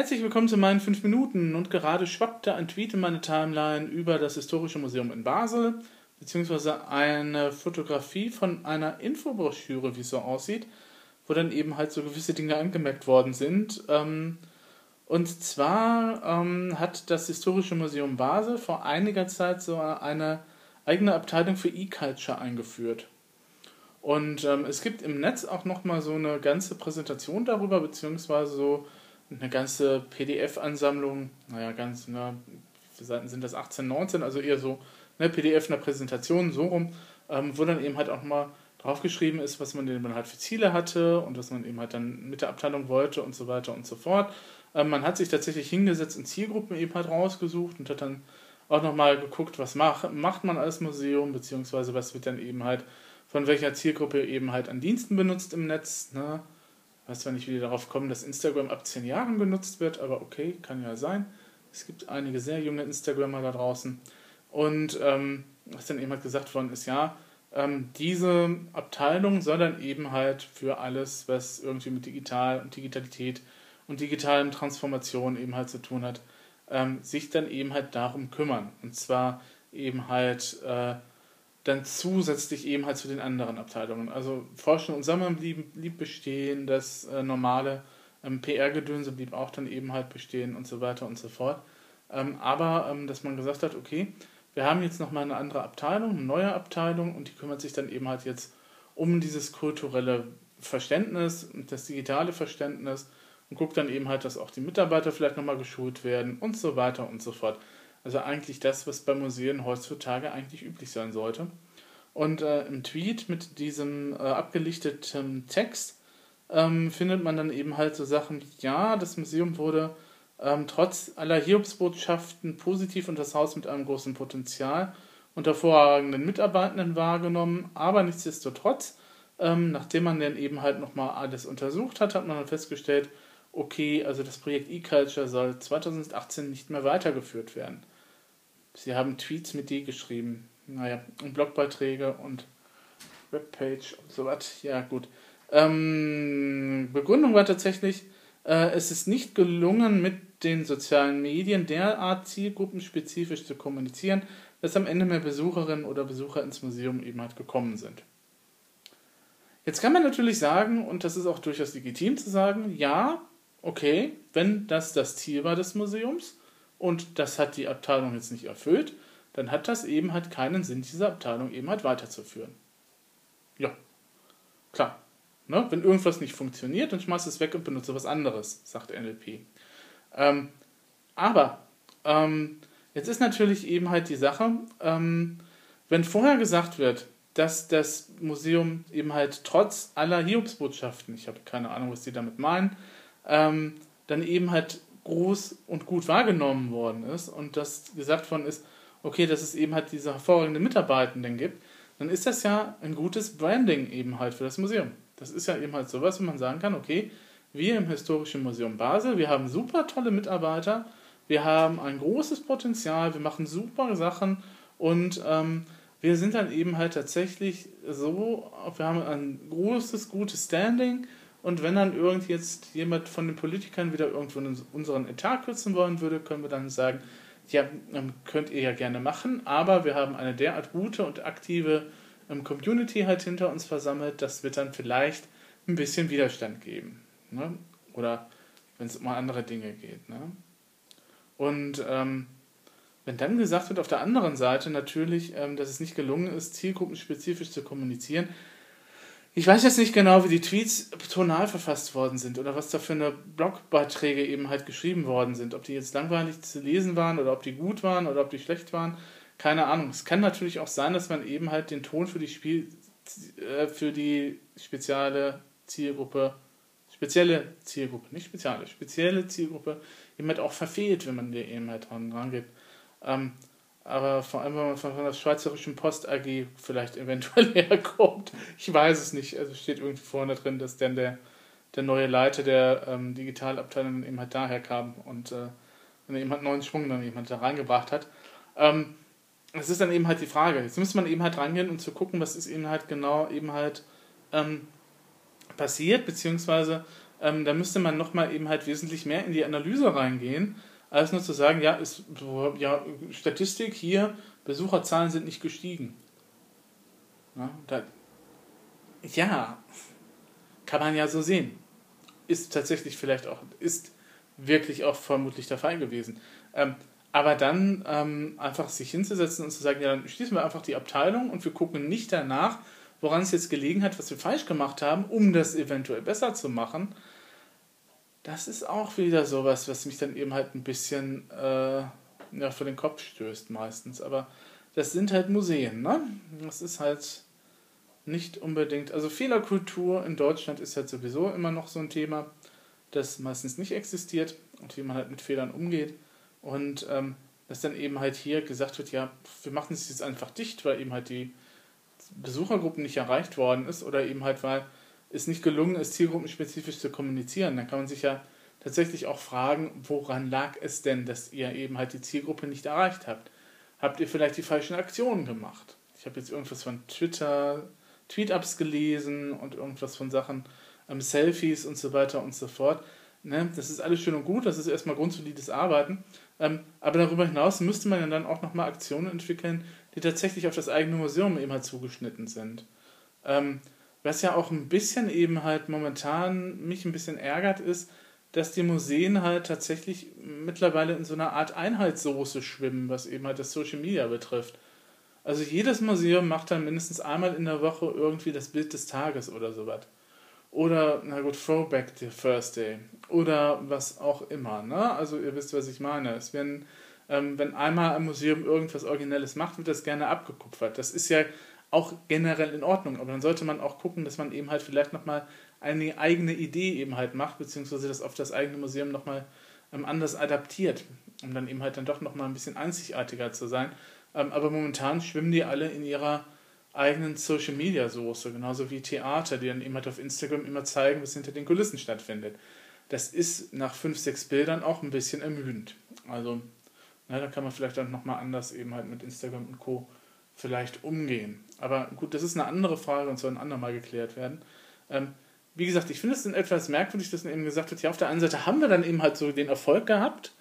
Herzlich willkommen zu meinen 5 Minuten und gerade schwappte ein Tweet in meine Timeline über das Historische Museum in Basel, beziehungsweise eine Fotografie von einer Infobroschüre, wie es so aussieht, wo dann eben halt so gewisse Dinge angemerkt worden sind. Ähm, und zwar ähm, hat das Historische Museum Basel vor einiger Zeit so eine eigene Abteilung für E-Culture eingeführt. Und ähm, es gibt im Netz auch nochmal so eine ganze Präsentation darüber, beziehungsweise so eine ganze PDF-Ansammlung, naja, ganz, na, wie Seiten sind das? 18, 19, also eher so eine PDF, eine Präsentation, so rum, ähm, wo dann eben halt auch mal draufgeschrieben ist, was man eben halt für Ziele hatte und was man eben halt dann mit der Abteilung wollte und so weiter und so fort. Ähm, man hat sich tatsächlich hingesetzt und Zielgruppen eben halt rausgesucht und hat dann auch nochmal geguckt, was mach, macht man als Museum, beziehungsweise was wird dann eben halt von welcher Zielgruppe eben halt an Diensten benutzt im Netz. Ne? Weiß zwar nicht, wie die darauf kommen, dass Instagram ab 10 Jahren genutzt wird, aber okay, kann ja sein. Es gibt einige sehr junge Instagrammer da draußen. Und ähm, was dann eben halt gesagt worden ist, ja, ähm, diese Abteilung soll dann eben halt für alles, was irgendwie mit Digital und Digitalität und digitalen Transformation eben halt zu tun hat, ähm, sich dann eben halt darum kümmern. Und zwar eben halt äh, dann zusätzlich eben halt zu den anderen Abteilungen. Also Forschen und Sammeln blieb, blieb bestehen, das äh, normale ähm, PR-Gedönse blieb auch dann eben halt bestehen und so weiter und so fort. Ähm, aber ähm, dass man gesagt hat, okay, wir haben jetzt nochmal eine andere Abteilung, eine neue Abteilung und die kümmert sich dann eben halt jetzt um dieses kulturelle Verständnis das digitale Verständnis und guckt dann eben halt, dass auch die Mitarbeiter vielleicht nochmal geschult werden und so weiter und so fort. Also eigentlich das, was bei Museen heutzutage eigentlich üblich sein sollte. Und äh, im Tweet mit diesem äh, abgelichteten Text ähm, findet man dann eben halt so Sachen wie, ja, das Museum wurde ähm, trotz aller Hiobsbotschaften positiv und das Haus mit einem großen Potenzial und hervorragenden Mitarbeitenden wahrgenommen, aber nichtsdestotrotz, ähm, nachdem man dann eben halt nochmal alles untersucht hat, hat man dann festgestellt, okay, also das Projekt eCulture soll 2018 nicht mehr weitergeführt werden. Sie haben Tweets mit D geschrieben, naja, und Blogbeiträge und Webpage und so was. Ja, gut. Ähm, Begründung war tatsächlich, äh, es ist nicht gelungen, mit den sozialen Medien derart zielgruppenspezifisch zu kommunizieren, dass am Ende mehr Besucherinnen oder Besucher ins Museum eben halt gekommen sind. Jetzt kann man natürlich sagen, und das ist auch durchaus legitim zu sagen, ja, okay, wenn das das Ziel war des Museums und das hat die Abteilung jetzt nicht erfüllt, dann hat das eben halt keinen Sinn, diese Abteilung eben halt weiterzuführen. Ja, klar. Ne? Wenn irgendwas nicht funktioniert, dann schmeißt es weg und benutze was anderes, sagt NLP. Ähm, aber ähm, jetzt ist natürlich eben halt die Sache, ähm, wenn vorher gesagt wird, dass das Museum eben halt trotz aller Hiobsbotschaften, ich habe keine Ahnung, was die damit meinen, ähm, dann eben halt groß und gut wahrgenommen worden ist und dass gesagt worden ist, okay, dass es eben halt diese hervorragenden Mitarbeitenden gibt, dann ist das ja ein gutes Branding eben halt für das Museum. Das ist ja eben halt sowas, wo man sagen kann, okay, wir im Historischen Museum Basel, wir haben super tolle Mitarbeiter, wir haben ein großes Potenzial, wir machen super Sachen und ähm, wir sind dann eben halt tatsächlich so, wir haben ein großes, gutes Standing und wenn dann irgend jetzt jemand von den Politikern wieder irgendwo unseren Etat kürzen wollen würde, können wir dann sagen, ja, ähm, könnt ihr ja gerne machen, aber wir haben eine derart gute und aktive ähm, Community halt hinter uns versammelt, das wird dann vielleicht ein bisschen Widerstand geben. Ne? Oder wenn es um andere Dinge geht. Ne? Und ähm, wenn dann gesagt wird auf der anderen Seite natürlich, ähm, dass es nicht gelungen ist, zielgruppenspezifisch zu kommunizieren, ich weiß jetzt nicht genau, wie die Tweets tonal verfasst worden sind oder was da für eine Blogbeiträge eben halt geschrieben worden sind. Ob die jetzt langweilig zu lesen waren oder ob die gut waren oder ob die schlecht waren. Keine Ahnung. Es kann natürlich auch sein, dass man eben halt den Ton für die Spiel äh, für die spezielle Zielgruppe, spezielle Zielgruppe, nicht spezielle, spezielle Zielgruppe eben halt auch verfehlt, wenn man dir eben halt dran rangeht. Ähm, aber vor allem, wenn man von der Schweizerischen Post AG vielleicht eventuell herkommt. Ich weiß es nicht. Also steht irgendwie vorne drin, dass dann der, der neue Leiter der ähm, Digitalabteilung eben halt daher kam und äh, dann eben halt neuen Schwung dann eben halt da reingebracht hat. Ähm, das ist dann eben halt die Frage. Jetzt müsste man eben halt rangehen und zu gucken, was ist eben halt genau eben halt ähm, passiert, beziehungsweise ähm, da müsste man nochmal eben halt wesentlich mehr in die Analyse reingehen, als nur zu sagen, ja, ist, ja Statistik hier, Besucherzahlen sind nicht gestiegen. Ja, da, ja, kann man ja so sehen. Ist tatsächlich vielleicht auch, ist wirklich auch vermutlich der Fall gewesen. Ähm, aber dann ähm, einfach sich hinzusetzen und zu sagen, ja, dann schließen wir einfach die Abteilung und wir gucken nicht danach, woran es jetzt gelegen hat, was wir falsch gemacht haben, um das eventuell besser zu machen. Das ist auch wieder sowas, was mich dann eben halt ein bisschen äh, ja, vor den Kopf stößt meistens. Aber das sind halt Museen, ne? Das ist halt nicht unbedingt. Also Fehlerkultur in Deutschland ist halt sowieso immer noch so ein Thema, das meistens nicht existiert und wie man halt mit Fehlern umgeht. Und ähm, dass dann eben halt hier gesagt wird, ja, wir machen es jetzt einfach dicht, weil eben halt die Besuchergruppen nicht erreicht worden ist oder eben halt, weil es nicht gelungen ist, zielgruppenspezifisch zu kommunizieren. Dann kann man sich ja tatsächlich auch fragen, woran lag es denn, dass ihr eben halt die Zielgruppe nicht erreicht habt? Habt ihr vielleicht die falschen Aktionen gemacht? Ich habe jetzt irgendwas von Twitter, Tweet-Ups gelesen und irgendwas von Sachen, ähm, Selfies und so weiter und so fort. Ne? Das ist alles schön und gut, das ist erstmal grundsolides Arbeiten. Ähm, aber darüber hinaus müsste man dann auch nochmal Aktionen entwickeln, die tatsächlich auf das eigene Museum eben halt zugeschnitten sind. Ähm, was ja auch ein bisschen eben halt momentan mich ein bisschen ärgert, ist, dass die Museen halt tatsächlich mittlerweile in so einer Art Einheitssoße schwimmen, was eben halt das Social Media betrifft. Also jedes Museum macht dann mindestens einmal in der Woche irgendwie das Bild des Tages oder sowas. Oder, na gut, Throwback Thursday. Oder was auch immer. Ne? Also ihr wisst, was ich meine. Es werden, ähm, wenn einmal ein Museum irgendwas Originelles macht, wird das gerne abgekupfert. Das ist ja auch generell in Ordnung. Aber dann sollte man auch gucken, dass man eben halt vielleicht nochmal eine eigene Idee eben halt macht, beziehungsweise das auf das eigene Museum nochmal ähm, anders adaptiert, um dann eben halt dann doch nochmal ein bisschen einzigartiger zu sein. Ähm, aber momentan schwimmen die alle in ihrer eigenen Social Media Soße, genauso wie Theater, die dann halt auf Instagram immer zeigen, was hinter den Kulissen stattfindet. Das ist nach fünf, sechs Bildern auch ein bisschen ermüdend. Also, na, da kann man vielleicht dann nochmal anders eben halt mit Instagram und Co. vielleicht umgehen. Aber gut, das ist eine andere Frage und soll ein andermal geklärt werden. Ähm, wie gesagt, ich finde es etwas merkwürdig, dass man eben gesagt wird, ja, auf der einen Seite haben wir dann eben halt so den Erfolg gehabt,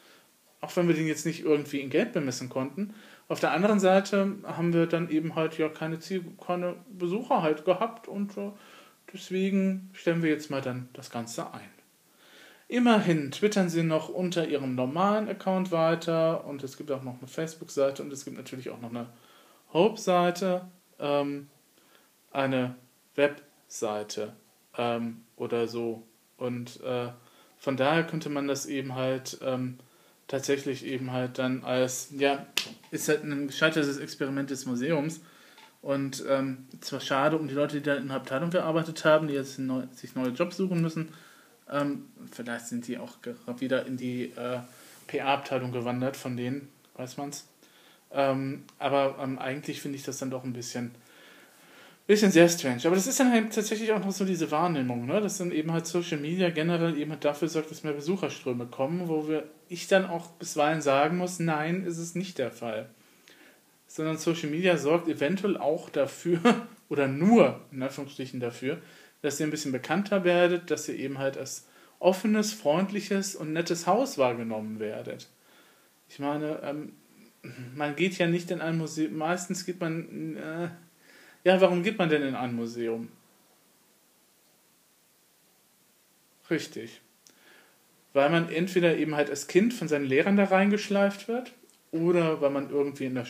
auch wenn wir den jetzt nicht irgendwie in Geld bemessen konnten. Auf der anderen Seite haben wir dann eben halt ja keine, Ziel, keine Besucher halt gehabt und äh, deswegen stellen wir jetzt mal dann das Ganze ein. Immerhin twittern sie noch unter ihrem normalen Account weiter und es gibt auch noch eine Facebook-Seite und es gibt natürlich auch noch eine Hope-Seite, ähm, eine Webseite ähm, oder so. Und äh, von daher könnte man das eben halt ähm, tatsächlich eben halt dann als, ja, ist halt ein gescheitertes Experiment des Museums. Und ähm, zwar schade um die Leute, die da in der Abteilung gearbeitet haben, die jetzt neu, sich neue Jobs suchen müssen. Ähm, vielleicht sind die auch wieder in die äh, PA-Abteilung gewandert, von denen weiß man's. Ähm, aber ähm, eigentlich finde ich das dann doch ein bisschen bisschen sehr strange. Aber das ist dann halt tatsächlich auch noch so diese Wahrnehmung, ne? dass dann eben halt Social Media generell eben halt dafür sorgt, dass mehr Besucherströme kommen, wo wir, ich dann auch bisweilen sagen muss, nein, ist es nicht der Fall. Sondern Social Media sorgt eventuell auch dafür, oder nur in Anführungsstrichen dafür, dass ihr ein bisschen bekannter werdet, dass ihr eben halt als offenes, freundliches und nettes Haus wahrgenommen werdet. Ich meine, ähm, man geht ja nicht in ein Museum, meistens geht man, äh, ja, warum geht man denn in ein Museum? Richtig. Weil man entweder eben halt als Kind von seinen Lehrern da reingeschleift wird oder weil man irgendwie in der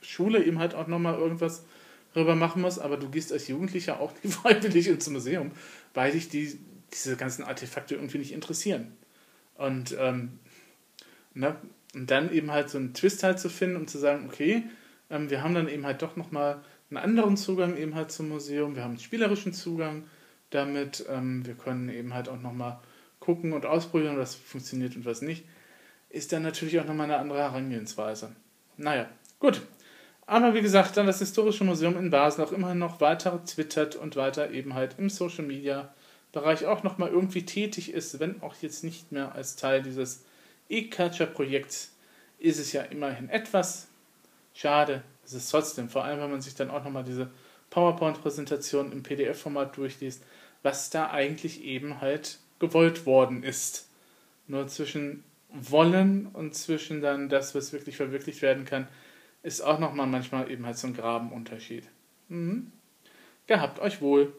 Schule eben halt auch nochmal irgendwas darüber machen muss, aber du gehst als Jugendlicher auch nicht freiwillig ins Museum, weil dich die, diese ganzen Artefakte irgendwie nicht interessieren. Und, ähm, ne, und dann eben halt so einen Twist halt zu finden und zu sagen, okay, ähm, wir haben dann eben halt doch nochmal einen anderen Zugang eben halt zum Museum, wir haben einen spielerischen Zugang damit, ähm, wir können eben halt auch nochmal gucken und ausprobieren, was funktioniert und was nicht, ist dann natürlich auch nochmal eine andere Herangehensweise. Naja, gut. Aber wie gesagt, dann das Historische Museum in Basel auch immerhin noch weiter twittert und weiter eben halt im Social Media Bereich auch nochmal irgendwie tätig ist, wenn auch jetzt nicht mehr als Teil dieses E-Culture-Projekts, ist es ja immerhin etwas. Schade, es ist trotzdem, vor allem wenn man sich dann auch nochmal diese PowerPoint-Präsentation im PDF-Format durchliest, was da eigentlich eben halt gewollt worden ist. Nur zwischen wollen und zwischen dann das, was wirklich verwirklicht werden kann, ist auch nochmal manchmal eben halt so ein Grabenunterschied. Mhm. Gehabt euch wohl.